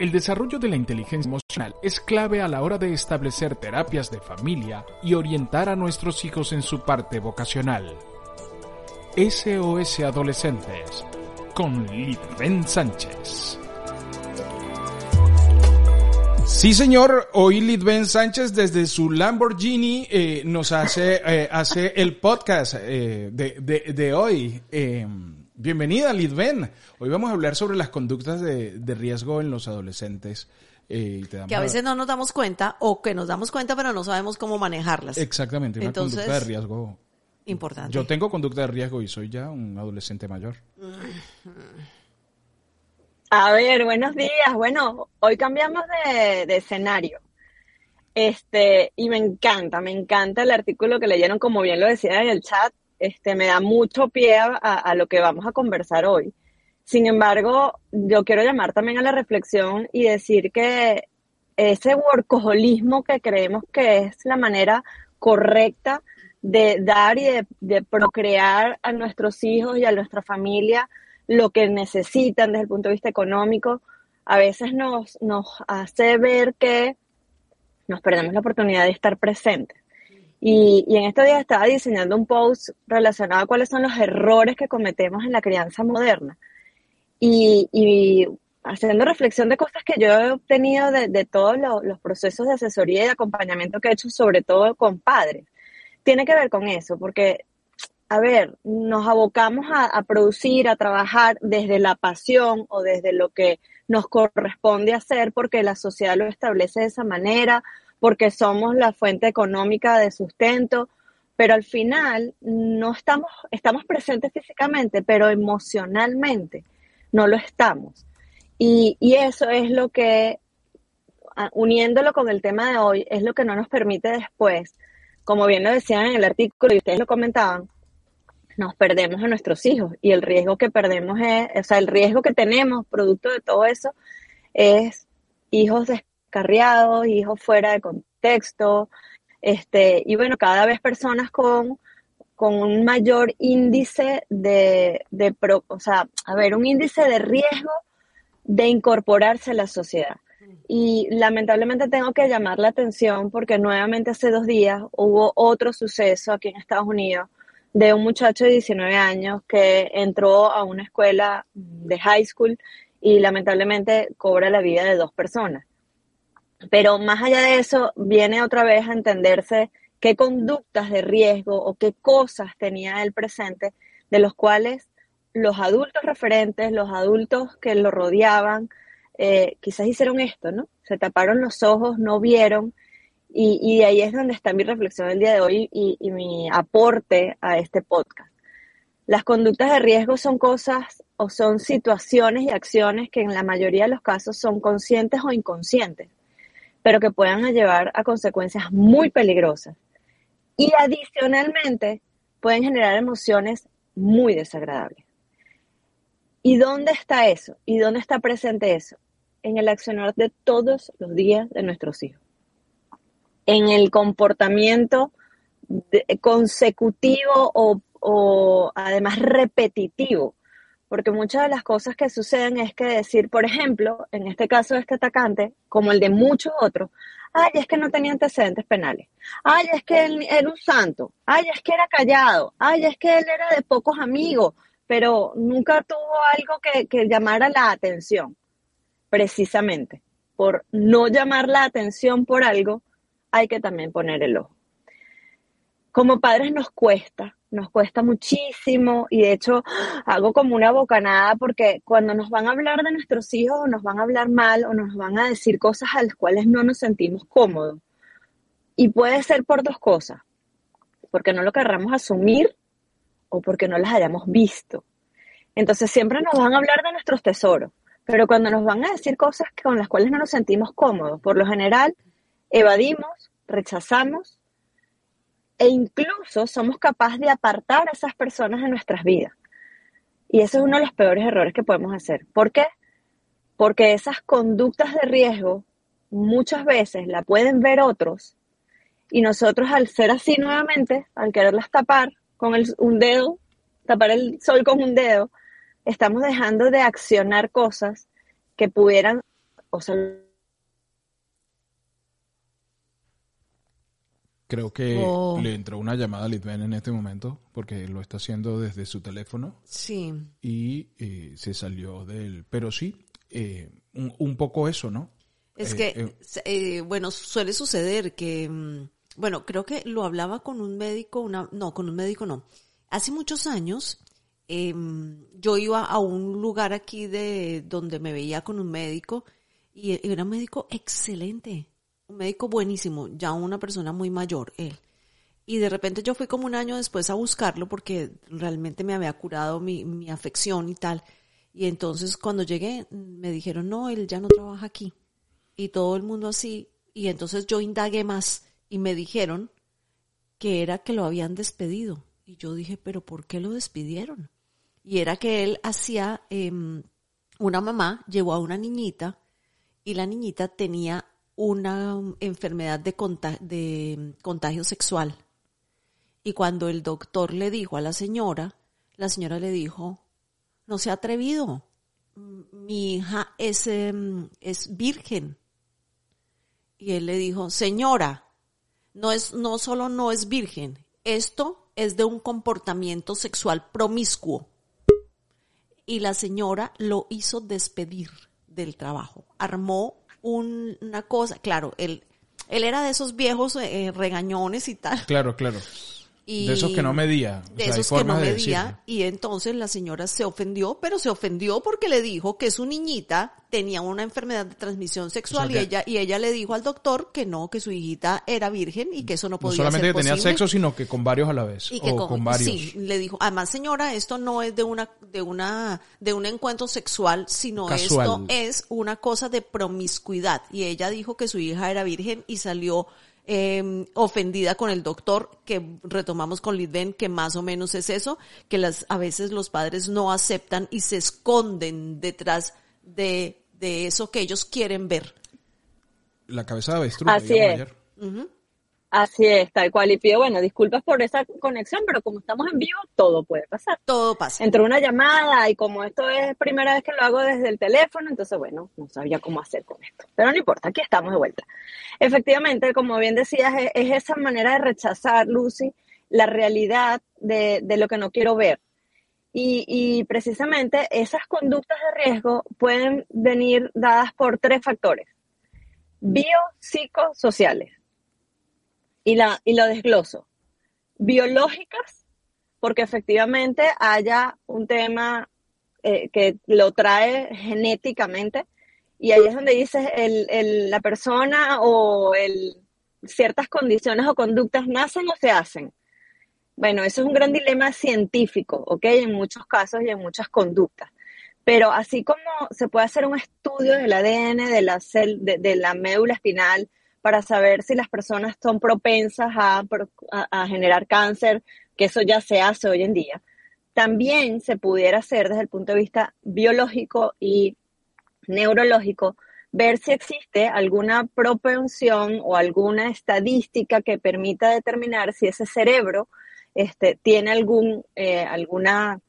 El desarrollo de la inteligencia emocional es clave a la hora de establecer terapias de familia y orientar a nuestros hijos en su parte vocacional. SOS Adolescentes con Litven Sánchez. Sí, señor. Hoy Litven Sánchez desde su Lamborghini eh, nos hace, eh, hace el podcast eh, de, de, de, hoy. Bienvenida, Litven. Hoy vamos a hablar sobre las conductas de, de riesgo en los adolescentes. que a veces no nos damos cuenta o que nos damos cuenta pero no sabemos cómo manejarlas. Exactamente, una Entonces, conducta de riesgo Importante. Yo tengo conducta de riesgo y soy ya un adolescente mayor. A ver, buenos días. Bueno, hoy cambiamos de, de, escenario. Este, y me encanta, me encanta el artículo que leyeron, como bien lo decía en el chat. Este, me da mucho pie a, lo que vamos a conversar hoy. Sin embargo, yo quiero llamar también a la reflexión y decir que ese workaholismo que creemos que es la manera correcta de dar y de, de, procrear a nuestros hijos y a nuestra familia lo que necesitan desde el punto de vista económico, a veces nos, nos hace ver que nos perdemos la oportunidad de estar presentes. Y, y en estos días estaba diseñando un post relacionado a cuáles son los errores que cometemos en la crianza moderna. Y, y haciendo reflexión de cosas que yo he obtenido de, de todos los, los procesos de asesoría y de acompañamiento que he hecho, sobre todo con padres tiene que ver con eso, porque, a ver, nos abocamos a, a, producir, a trabajar desde la pasión o desde lo que nos corresponde hacer porque la sociedad lo establece de esa manera, porque somos la fuente económica de sustento, pero al final no estamos, estamos presentes físicamente, pero emocionalmente no lo estamos. Y, y eso es lo que, uniéndolo con el tema de hoy, es lo que no nos permite después como bien lo decían en el artículo y ustedes lo comentaban, nos perdemos a nuestros hijos y el riesgo que perdemos es, o sea, el riesgo que tenemos producto de todo eso es hijos descarriados, hijos fuera de contexto, este, y bueno, cada vez personas con, con un mayor índice de, de pro, o sea, a ver, un índice de riesgo de incorporarse a la sociedad. Y lamentablemente tengo que llamar la atención porque nuevamente hace dos días hubo otro suceso aquí en Estados Unidos de un muchacho de 19 años que entró a una escuela de high school y lamentablemente cobra la vida de dos personas. Pero más allá de eso, viene otra vez a entenderse qué conductas de riesgo o qué cosas tenía él presente, de los cuales los adultos referentes, los adultos que lo rodeaban, eh, quizás hicieron esto, ¿no? Se taparon los ojos, no vieron, y, ahí es donde está mi reflexión el día de hoy y, mi aporte a este podcast. Las conductas de riesgo son cosas o son situaciones y acciones que en la mayoría de los casos son conscientes o inconscientes, pero que puedan llevar a consecuencias muy peligrosas. Y adicionalmente pueden generar emociones muy desagradables. ¿Y dónde está eso? ¿Y dónde está presente eso? en el accionar de todos los días de nuestros hijos, en el comportamiento consecutivo o, o, además repetitivo, porque muchas de las cosas que suceden es que decir, por ejemplo, en este caso de este atacante, como el de muchos otros, ay, es que no tenía antecedentes penales, ay, es que él era un santo, ay, es que era callado, ay, es que él era de pocos amigos, pero nunca tuvo algo que, que llamara la atención precisamente. Por no llamar la atención por algo, hay que también poner el ojo. Como padres nos cuesta, nos cuesta muchísimo y de hecho hago como una bocanada porque cuando nos van a hablar de nuestros hijos o nos van a hablar mal o nos van a decir cosas a las cuales no nos sentimos cómodos. Y puede ser por dos cosas, porque no lo querramos asumir o porque no las hayamos visto. Entonces siempre nos van a hablar de nuestros tesoros, pero cuando nos van a decir cosas con las cuales no nos sentimos cómodos, por lo general evadimos, rechazamos e incluso somos capaces de apartar a esas personas de nuestras vidas. Y eso es uno de los peores errores que podemos hacer. ¿Por qué? Porque esas conductas de riesgo muchas veces la pueden ver otros y nosotros al ser así nuevamente, al quererlas tapar con el, un dedo, tapar el sol con un dedo, estamos dejando de accionar cosas que pudieran o Creo que Oh. le entró una llamada a Litven en este momento porque lo está haciendo desde su teléfono Sí. y eh, se salió del... Pero sí, eh, un, un poco eso, ¿no? Es Eh, que, eh, eh, bueno, suele suceder que, mm, bueno, creo que lo hablaba con un médico, una, no, con un médico no. Hace muchos años, em, yo iba a un lugar aquí de donde me veía con un médico y e- era un médico excelente, un médico buenísimo, ya una persona muy mayor, él. Y de repente yo fui como un año después a buscarlo porque realmente me había curado mi, mi afección y tal. Y entonces cuando llegué me dijeron, no, él ya no trabaja aquí. Y todo el mundo así. Y entonces yo indagué más y me dijeron que era que lo habían despedido. Y yo dije, pero ¿por qué lo despidieron? Y era que él hacía, em, una mamá llevó a una niñita y la niñita tenía una enfermedad de, conta- de contagio sexual. Y cuando el doctor le dijo a la señora, la señora le dijo, no se ha atrevido, mi hija es, em, es virgen. Y él le dijo, señora, no es, no solo no es virgen, esto es de un comportamiento sexual promiscuo. Y la señora lo hizo despedir del trabajo. Armó un- una cosa, claro, él, él era de esos viejos eh, regañones y tal. Claro, claro. Y De esos que no medía. O De sea, esos que no de medía. Y entonces la señora se ofendió, pero se ofendió porque le dijo que su niñita tenía una enfermedad de transmisión sexual O sea y ella y ella le dijo al doctor que no, que su hijita era virgen y que eso no No podía solamente ser que tenía posible. sexo, sino que con varios a la vez. Y que o con, con varios. sí, le dijo, además señora, esto no es de una, de una, de un encuentro sexual, sino Casual. esto es una cosa de promiscuidad. Y ella dijo que su hija era virgen y salió eh, ofendida con el doctor, que retomamos con Lidben, que más o menos es eso, que las, a veces los padres no aceptan y se esconden detrás de, de eso que ellos quieren ver. La cabeza de avestruz. Así es. ayer. Así es, tal cual. Y pido, bueno, disculpas por esa conexión, pero como estamos en vivo, todo puede pasar. Todo pasa. Entró una llamada y como esto es primera vez que lo hago desde el teléfono, entonces bueno, no sabía cómo hacer con esto. Pero no importa, aquí estamos de vuelta. Efectivamente, como bien decías, es, es esa manera de rechazar, Lucy, la realidad de, de lo que no quiero ver. Y, y precisamente esas conductas de riesgo pueden venir dadas por tres factores, biopsicosociales. Y, la, y lo desgloso. Biológicas, porque efectivamente haya un tema eh, que lo trae genéticamente, y ahí es donde dices, el, el- la persona o el, ciertas condiciones o conductas nacen o se hacen. Bueno, eso es un gran dilema científico, ¿ok? En muchos casos y en muchas conductas. Pero así como se puede hacer un estudio del ADN de la, cel- de, de la médula espinal para saber si las personas son propensas a, generar cáncer, que eso ya se hace hoy en día, también se pudiera hacer desde el punto de vista biológico y neurológico, ver si existe alguna propensión o alguna estadística que permita determinar si ese cerebro este, tiene algún, eh, alguna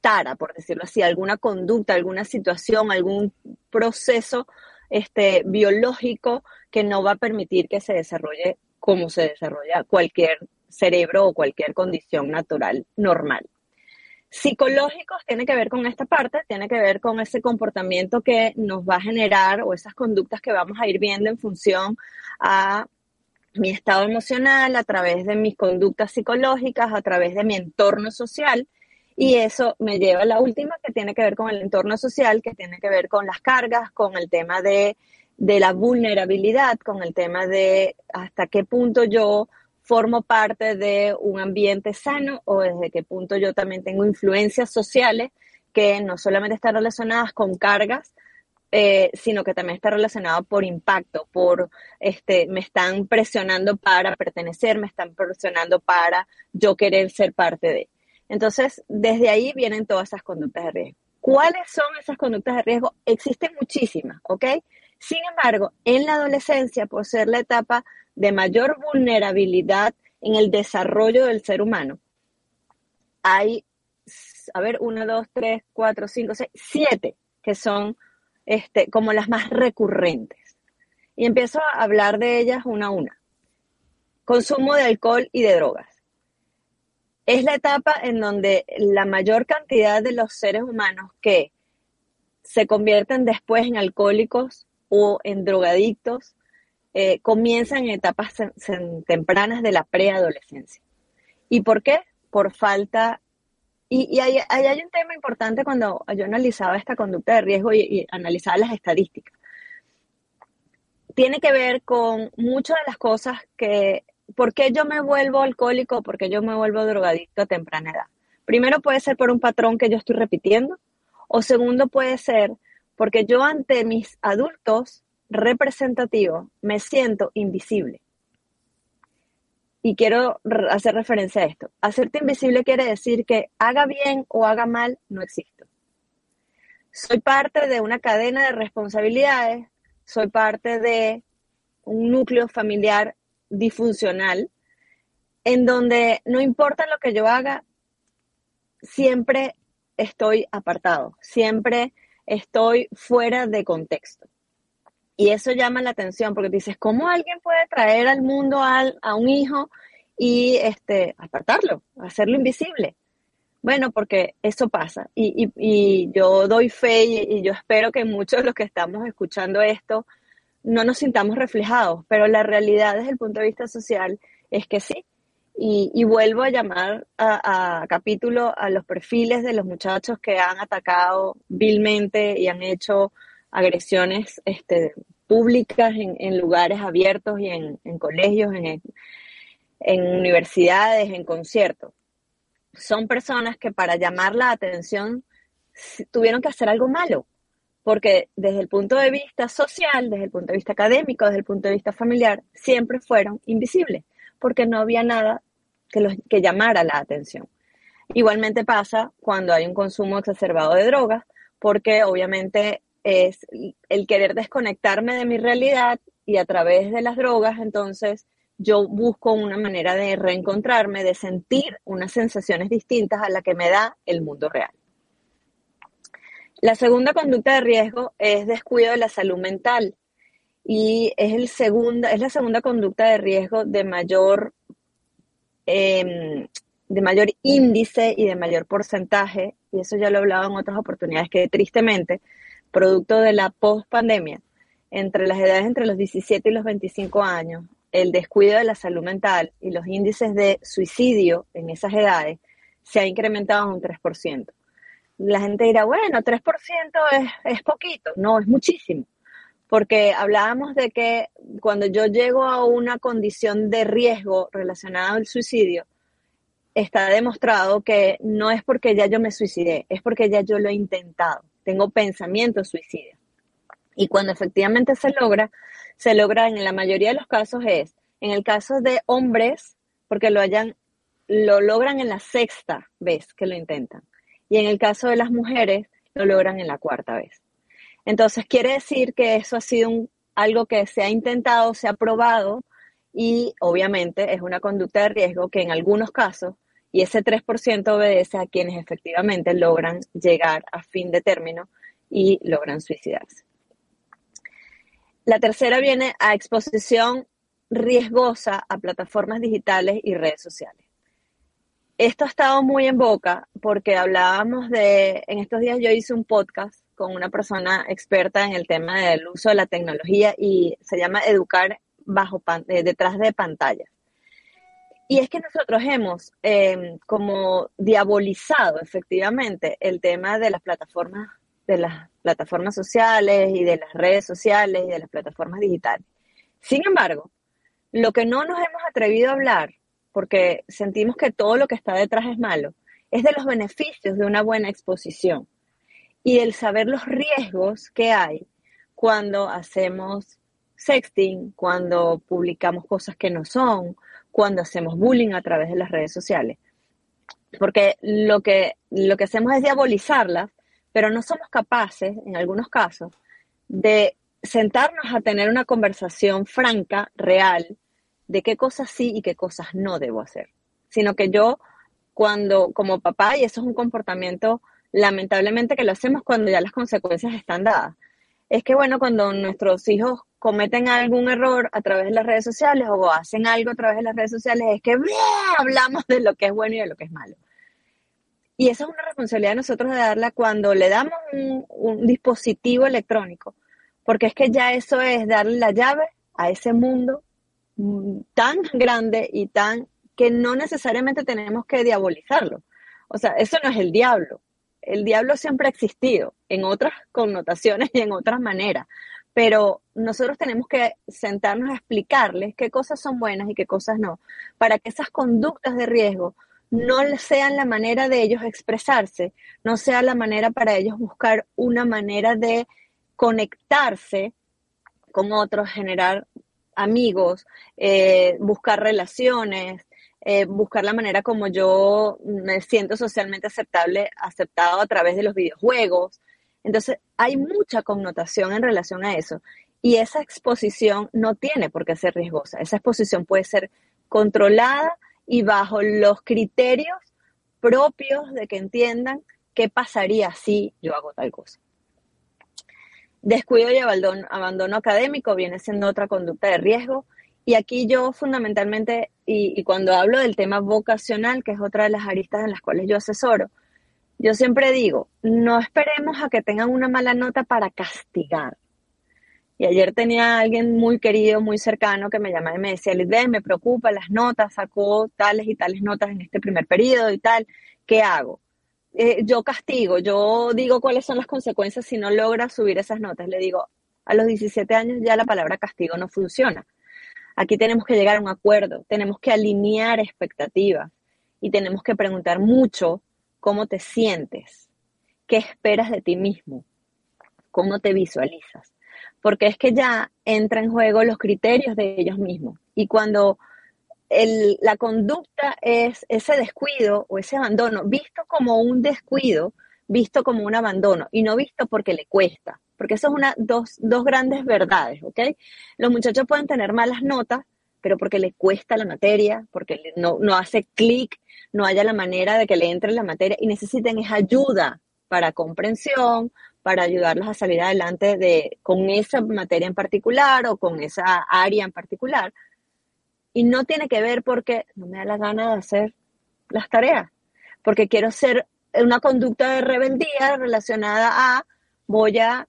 tara, por decirlo así, alguna conducta, alguna situación, algún proceso este, biológico que no va a permitir que se desarrolle como se desarrolla cualquier cerebro o cualquier condición natural normal. Psicológicos tiene que ver con esta parte, tiene que ver con ese comportamiento que nos va a generar o esas conductas que vamos a ir viendo en función a mi estado emocional, a través de mis conductas psicológicas, a través de mi entorno social. Y eso me lleva a la última, que tiene que ver con el entorno social, que tiene que ver con las cargas, con el tema de, de la vulnerabilidad, con el tema de hasta qué punto yo formo parte de un ambiente sano o desde qué punto yo también tengo influencias sociales que no solamente están relacionadas con cargas, eh, sino que también está relacionado por impacto, por este, me están presionando para pertenecer, me están presionando para yo querer ser parte de. Entonces, desde ahí vienen todas esas conductas de riesgo. ¿Cuáles son esas conductas de riesgo? Existen muchísimas, ¿ok? Sin embargo, en la adolescencia, por ser la etapa de mayor vulnerabilidad en el desarrollo del ser humano, hay, a ver, uno, dos, tres, cuatro, cinco, seis, siete que son este, como las más recurrentes. Y empiezo a hablar de ellas una a una. Consumo de alcohol y de drogas. Es la etapa en donde la mayor cantidad de los seres humanos que se convierten después en alcohólicos o en drogadictos eh, comienzan en etapas tempranas de la preadolescencia. ¿Y por qué? Por falta y, hay, hay, un tema importante cuando yo analizaba esta conducta de riesgo y, analizaba las estadísticas. Tiene que ver con muchas de las cosas que, ¿por qué yo me vuelvo alcohólico? ¿Por qué yo me vuelvo drogadicto a temprana edad? Primero puede ser por un patrón que yo estoy repitiendo, o segundo puede ser porque yo ante mis adultos representativos me siento invisible y quiero hacer referencia a esto. Hacerte invisible quiere decir que haga bien o haga mal, no existo. Soy parte de una cadena de responsabilidades, soy parte de un núcleo familiar disfuncional, en donde no importa lo que yo haga, siempre estoy apartado, siempre estoy fuera de contexto. Y eso llama la atención porque dices, ¿cómo alguien puede traer al mundo a un hijo y este, apartarlo, hacerlo invisible? Bueno, porque eso pasa. Y, yo doy fe y, yo espero que muchos de los que estamos escuchando esto no nos sintamos reflejados, pero la realidad desde el punto de vista social es que sí. Y, vuelvo a llamar a, capítulo a los perfiles de los muchachos que han atacado vilmente y han hecho agresiones este, públicas en, lugares abiertos y en, colegios, en universidades, en conciertos. Son personas que para llamar la atención tuvieron que hacer algo malo, porque desde el punto de vista social, desde el punto de vista académico, desde el punto de vista familiar, siempre fueron invisibles, porque no había nada que, los, que llamara la atención. Igualmente pasa cuando hay un consumo exacerbado de drogas, porque obviamente es el querer desconectarme de mi realidad y a través de las drogas, entonces yo busco una manera de reencontrarme, de sentir unas sensaciones distintas a la que me da el mundo real. La segunda conducta de riesgo es descuido de la salud mental y es, el segunda, es la segunda conducta de riesgo de mayor, em, de mayor índice y de mayor porcentaje, y eso ya lo he hablado en otras oportunidades, que tristemente producto de la post-pandemia, entre las edades entre los 17 y los 25 años, el descuido de la salud mental y los índices de suicidio en esas edades se ha incrementado un 3%. La gente dirá, bueno, 3% es, es poquito. No, es muchísimo. Porque hablábamos de que cuando yo llego a una condición de riesgo relacionada al suicidio, está demostrado que no es porque ya yo me suicidé, es porque ya yo lo he intentado tengo pensamientos suicidas. Y cuando efectivamente se logra, se logra en la mayoría de los casos es, en el caso de hombres, porque lo hayan, lo logran en la sexta vez que lo intentan. Y en el caso de las mujeres, lo logran en la cuarta vez. Entonces, quiere decir que eso ha sido algo que se ha intentado, se ha probado y obviamente es una conducta de riesgo que en algunos casos y ese 3% obedece a quienes efectivamente logran llegar a fin de término y logran suicidarse. La tercera viene a exposición riesgosa a plataformas digitales y redes sociales. Esto ha estado muy en boca porque hablábamos de, en estos días yo hice un podcast con una persona experta en el tema del uso de la tecnología y se llama Educar bajo eh, detrás de pantallas. Y es que nosotros hemos em, como diabolizado efectivamente el tema de las plataformas, de las plataformas sociales y de las redes sociales y de las plataformas digitales. Sin embargo, lo que no nos hemos atrevido a hablar, porque sentimos que todo lo que está detrás es malo, es de los beneficios de una buena exposición y el saber los riesgos que hay cuando hacemos sexting, cuando publicamos cosas que no son, cuando hacemos bullying a través de las redes sociales. Porque lo que, lo que hacemos es diabolizarlas, pero no somos capaces, en algunos casos, de sentarnos a tener una conversación franca, real, de qué cosas sí y qué cosas no debo hacer. Sino que yo, cuando, como papá, y eso es un comportamiento lamentablemente que lo hacemos cuando ya las consecuencias están dadas, es que, bueno, cuando nuestros hijos cometen algún error a través de las redes sociales o hacen algo a través de las redes sociales, es que hablamos de lo que es bueno y de lo que es malo. Y esa es una responsabilidad de nosotros de darla cuando le damos un, un dispositivo electrónico, porque es que ya eso es darle la llave a ese mundo tan grande y tan que no necesariamente tenemos que diabolizarlo. O sea, eso no es el diablo. El diablo siempre ha existido en otras connotaciones y en otras maneras, pero nosotros tenemos que sentarnos a explicarles qué cosas son buenas y qué cosas no, para que esas conductas de riesgo no sean la manera de ellos expresarse, no sea la manera para ellos buscar una manera de conectarse con otros, generar amigos, eh, buscar relaciones, eh, buscar la manera como yo me siento socialmente aceptable, aceptado a través de los videojuegos. Entonces, hay mucha connotación en relación a eso. Y esa exposición no tiene por qué ser riesgosa. Esa exposición puede ser controlada y bajo los criterios propios de que entiendan qué pasaría si yo hago tal cosa. Descuido y abandono, abandono académico viene siendo otra conducta de riesgo. Y aquí yo fundamentalmente, y, cuando hablo del tema vocacional, que es otra de las aristas en las cuales yo asesoro, yo siempre digo, no esperemos a que tengan una mala nota para castigar. Y ayer tenía alguien muy querido, muy cercano, que me llamaba y me decía, Lidben, me preocupa las notas, sacó tales y tales notas en este primer periodo y tal, ¿qué hago? Eh, yo castigo, yo digo cuáles son las consecuencias si no logra subir esas notas. Le digo, a los 17 años ya la palabra castigo no funciona. Aquí tenemos que llegar a un acuerdo, tenemos que alinear expectativas y tenemos que preguntar mucho cómo te sientes, qué esperas de ti mismo, cómo te visualizas. Porque es que ya entra en juego los criterios de ellos mismos. Y cuando la conducta es ese descuido o ese abandono, visto como un descuido, visto como un abandono y no visto porque le cuesta, porque eso es una, dos, dos grandes verdades, ¿ok? Los muchachos pueden tener malas notas, pero porque le cuesta la materia, porque no, no hace clic, no haya la manera de que le entre la materia y necesiten esa ayuda para comprensión, para ayudarlos a salir adelante de, con esa materia en particular o con esa área en particular, y no tiene que ver porque no me da la gana de hacer las tareas, porque quiero ser una conducta de rebeldía relacionada a voy a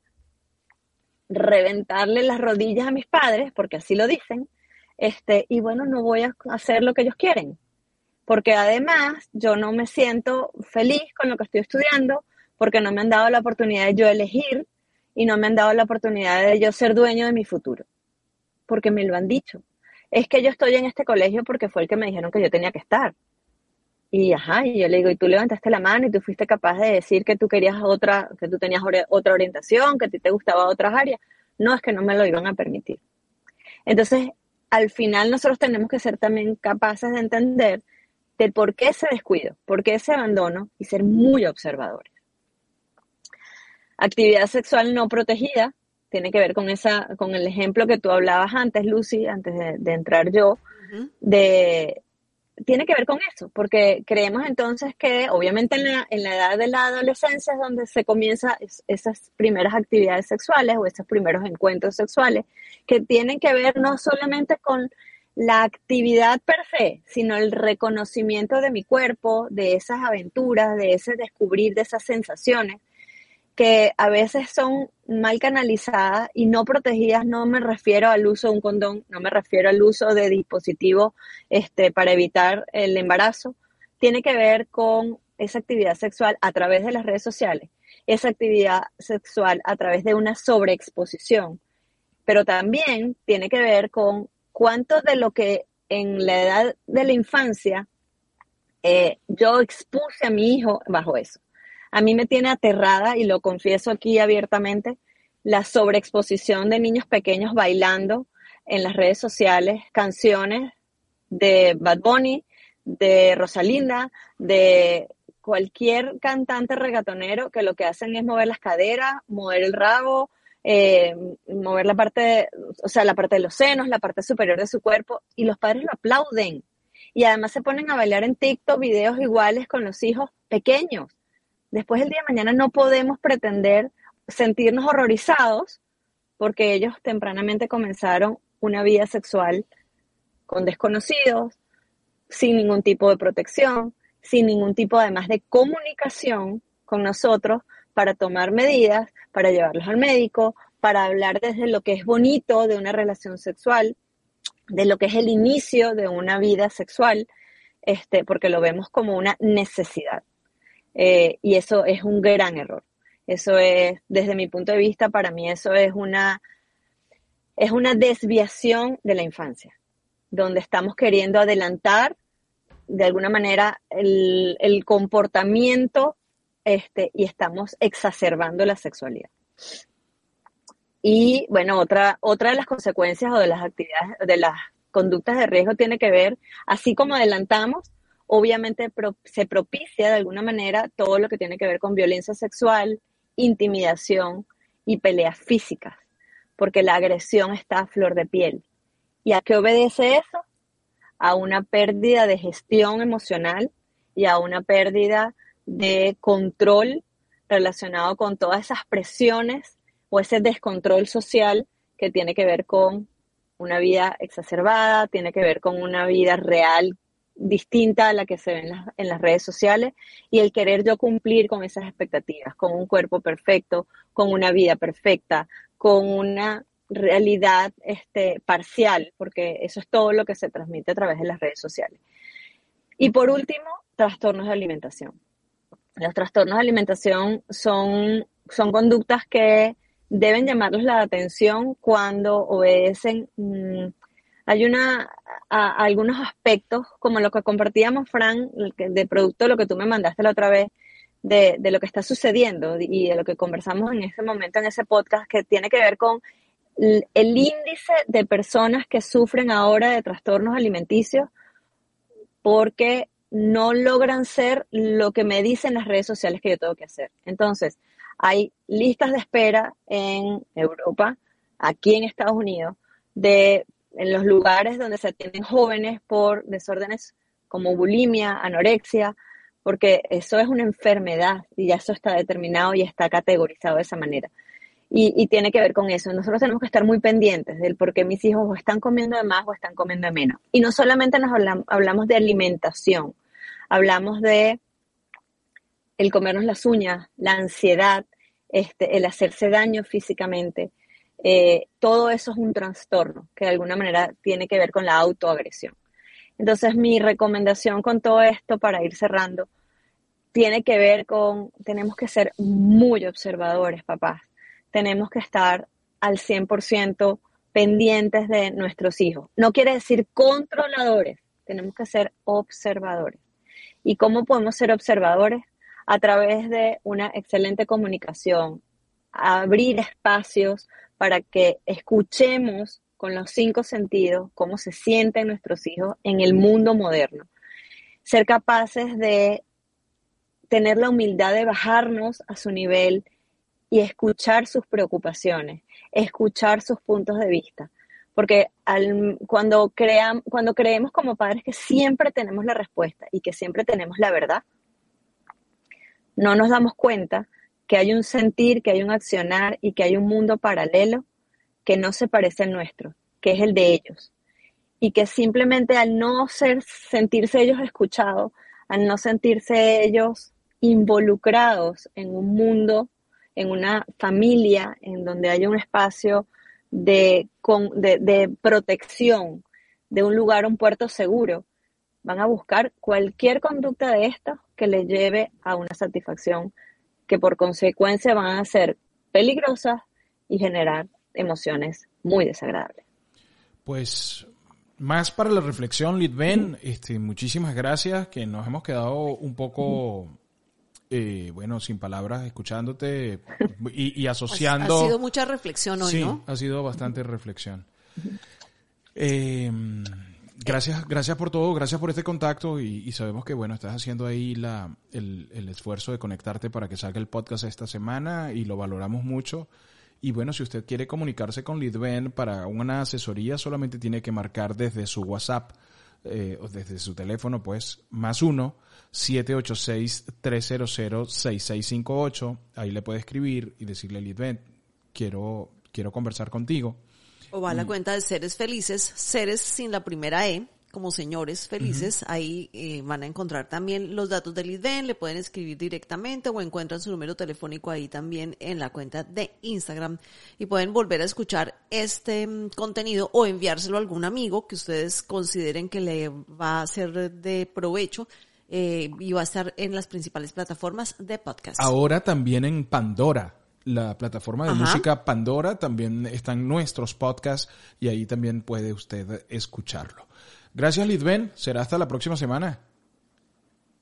reventarle las rodillas a mis padres, porque así lo dicen, este, y bueno, no voy a hacer lo que ellos quieren, porque además yo no me siento feliz con lo que estoy estudiando, porque no me han dado la oportunidad de yo elegir y no me han dado la oportunidad de yo ser dueño de mi futuro, porque me lo han dicho es que yo estoy en este colegio porque fue el que me dijeron que yo tenía que estar. Y ajá, y yo le digo, y tú levantaste la mano y tú fuiste capaz de decir que tú querías otra, que tú tenías otra orientación, que a ti te gustaba otras áreas. No, es que no me lo iban a permitir. Entonces, al final nosotros tenemos que ser también capaces de entender de por qué ese descuido, por qué ese abandono y ser muy observadores. Actividad sexual no protegida, tiene que ver con esa, con el ejemplo que tú hablabas antes, Lucy, antes de, entrar yo, de tiene que ver con eso, porque creemos entonces que obviamente en la, en la edad de la adolescencia es donde se comienzan esas primeras actividades sexuales o esos primeros encuentros sexuales, que tienen que ver no solamente con la actividad per se, sino el reconocimiento de mi cuerpo, de esas aventuras, de ese descubrir, de esas sensaciones que a veces son mal canalizadas y no protegidas, no me refiero al uso de un condón, no me refiero al uso de dispositivos este, para evitar el embarazo, tiene que ver con esa actividad sexual a través de las redes sociales, esa actividad sexual a través de una sobreexposición, pero también tiene que ver con cuánto de lo que en la edad de la infancia eh, yo expuse a mi hijo bajo eso. A mí me tiene aterrada, y lo confieso aquí abiertamente, la sobreexposición de niños pequeños bailando en las redes sociales canciones de Bad Bunny, de Rosalinda, de cualquier cantante regatonero que lo que hacen es mover las caderas, mover el rabo, eh, mover la parte, o sea, la parte de los senos, la parte superior de su cuerpo, y los padres lo aplauden. Y además se ponen a bailar en TikTok videos iguales con los hijos pequeños. Después el día de mañana no podemos pretender sentirnos horrorizados porque ellos tempranamente comenzaron una vida sexual con desconocidos, sin ningún tipo de protección, sin ningún tipo además de comunicación con nosotros para tomar medidas, para llevarlos al médico, para hablar desde lo que es bonito de una relación sexual, de lo que es el inicio de una vida sexual, este, porque lo vemos como una necesidad. Eh, y eso es un gran error. Eso es, desde mi punto de vista, para mí eso es una, es una desviación de la infancia, donde estamos queriendo adelantar de alguna manera el, el comportamiento este, y estamos exacerbando la sexualidad. Y bueno, otra, otra de las consecuencias o de las actividades, de las conductas de riesgo tiene que ver, así como adelantamos, obviamente se propicia de alguna manera todo lo que tiene que ver con violencia sexual, intimidación y peleas físicas, porque la agresión está a flor de piel. ¿Y a qué obedece eso? A una pérdida de gestión emocional y a una pérdida de control relacionado con todas esas presiones o ese descontrol social que tiene que ver con una vida exacerbada, tiene que ver con una vida real distinta a la que se ve en las, redes sociales y el querer yo cumplir con esas expectativas, con un cuerpo perfecto, con una vida perfecta, con una realidad este, parcial, porque eso es todo lo que se transmite a través de las redes sociales. Y por último, trastornos de alimentación. Los trastornos de alimentación son, son conductas que deben llamarles la atención cuando obedecen. Mm, hay una, algunos aspectos, como lo que compartíamos, Fran, de producto lo que tú me mandaste la otra vez, de, de, lo que está sucediendo y de lo que conversamos en ese momento, en ese podcast, que tiene que ver con el índice de personas que sufren ahora de trastornos alimenticios porque no logran ser lo que me dicen las redes sociales que yo tengo que hacer. Entonces, hay listas de espera en Europa, aquí en Estados Unidos, de en los lugares donde se atienden jóvenes por desórdenes como bulimia, anorexia, porque eso es una enfermedad y ya eso está determinado y está categorizado de esa manera. Y, tiene que ver con eso. Nosotros tenemos que estar muy pendientes del por qué mis hijos o están comiendo de más o están comiendo de menos. Y no solamente nos hablamos de alimentación, hablamos de el comernos las uñas, la ansiedad, este, el hacerse daño físicamente, eh, todo eso es un trastorno que de alguna manera tiene que ver con la autoagresión. Entonces mi recomendación con todo esto para ir cerrando tiene que ver con, tenemos que ser muy observadores, papás. Tenemos que estar al 100% pendientes de nuestros hijos. No quiere decir controladores, tenemos que ser observadores. ¿Y cómo podemos ser observadores? A través de una excelente comunicación, abrir espacios para que escuchemos con los cinco sentidos cómo se sienten nuestros hijos en el mundo moderno. Ser capaces de tener la humildad de bajarnos a su nivel y escuchar sus preocupaciones, escuchar sus puntos de vista. Porque cuando, cuando creemos como padres que siempre tenemos la respuesta y que siempre tenemos la verdad, no nos damos cuenta que hay un sentir, que hay un accionar y que hay un mundo paralelo que no se parece al nuestro, que es el de ellos. Y que simplemente al no ser, sentirse ellos escuchados, al no sentirse ellos involucrados en un mundo, en una familia, en donde haya un espacio de, de, protección, de un lugar, un puerto seguro, van a buscar cualquier conducta de esta que les lleve a una satisfacción que por consecuencia van a ser peligrosas y generar emociones muy desagradables. Pues más para la reflexión, Litven, este, muchísimas gracias, que nos hemos quedado un poco eh, bueno, sin palabras, escuchándote y, asociando. Ha, sido mucha reflexión hoy, sí, ¿no? ha sido bastante reflexión. Eh, gracias, gracias por todo, gracias por este contacto y, sabemos que, bueno, estás haciendo ahí la, el, el, esfuerzo de conectarte para que salga el podcast esta semana y lo valoramos mucho. Y bueno, si usted quiere comunicarse con Lidven para una asesoría, solamente tiene que marcar desde su WhatsApp eh, o desde su teléfono, pues, más uno 786-300-6658. Ahí le puede escribir y decirle, Lidven, quiero, quiero conversar contigo. O va a la cuenta de Seres Felices, Seres sin la primera E, como señores felices, ahí eh, van a encontrar también los datos del IDEN, le pueden escribir directamente o encuentran su número telefónico ahí también en la cuenta de Instagram y pueden volver a escuchar este mm, contenido o enviárselo a algún amigo que ustedes consideren que le va a ser de provecho. eh, y va a estar en las principales plataformas de podcast. Ahora también en Pandora, la plataforma de Ajá. música Pandora, también están nuestros podcasts y ahí también puede usted escucharlo. Gracias, Lidben. Será hasta la próxima semana.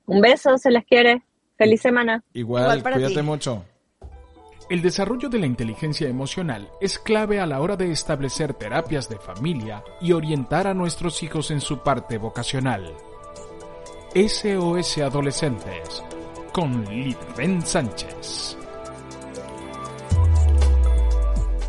Un beso, se les quiere. Feliz semana. Igual, Igual para cuídate ti. mucho. El desarrollo de la inteligencia emocional es clave a la hora de establecer terapias de familia y orientar a nuestros hijos en su parte vocacional. SOS Adolescentes con Litven Sánchez.